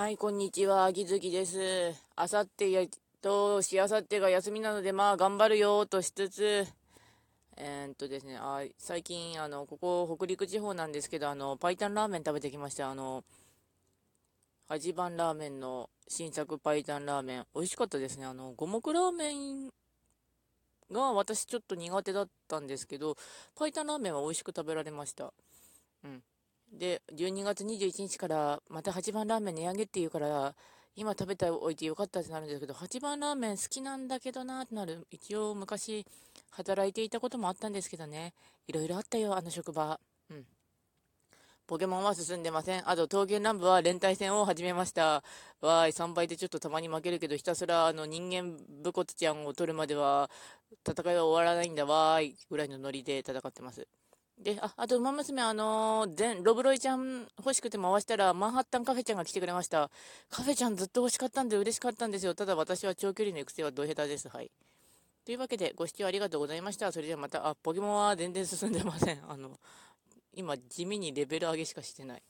はい、こんにちは、秋月です。あさってや、と、しあさってが休みなので、まあ、頑張るよ、としつつ、えー、っとですね、あ最近、あの、ここ、北陸地方なんですけど、あの、パイタンラーメン食べてきました。あの、八番ラーメンの新作パイタンラーメン、美味しかったですね。あの、五目ラーメンが私ちょっと苦手だったんですけど、パイタンラーメンは美味しく食べられました。うん。で、12月21日からまた8番ラーメン値上げっていうから、今食べておいてよかったってなるんですけど、8番ラーメン好きなんだけどなってなる。一応昔働いていたこともあったんですけどね。いろいろあったよ、あの職場。うん。ポケモンは進んでません。あと、刀剣乱舞は連帯戦を始めました。わーい、3倍でちょっとたまに負けるけど、ひたすらあの人間武骨ちゃんを取るまでは戦いは終わらないんだわーい、ぐらいのノリで戦ってます。で、あ、あと、馬娘、あのー、全、ロブロイちゃん欲しくて回したら、マンハッタンカフェちゃんが来てくれました。カフェちゃんずっと欲しかったんで嬉しかったんですよ。ただ私は長距離の育成はドヘタです。はい。というわけで、ご視聴ありがとうございました。それではまた、あ、ポケモンは全然進んでません。あの、今、地味にレベル上げしかしてない。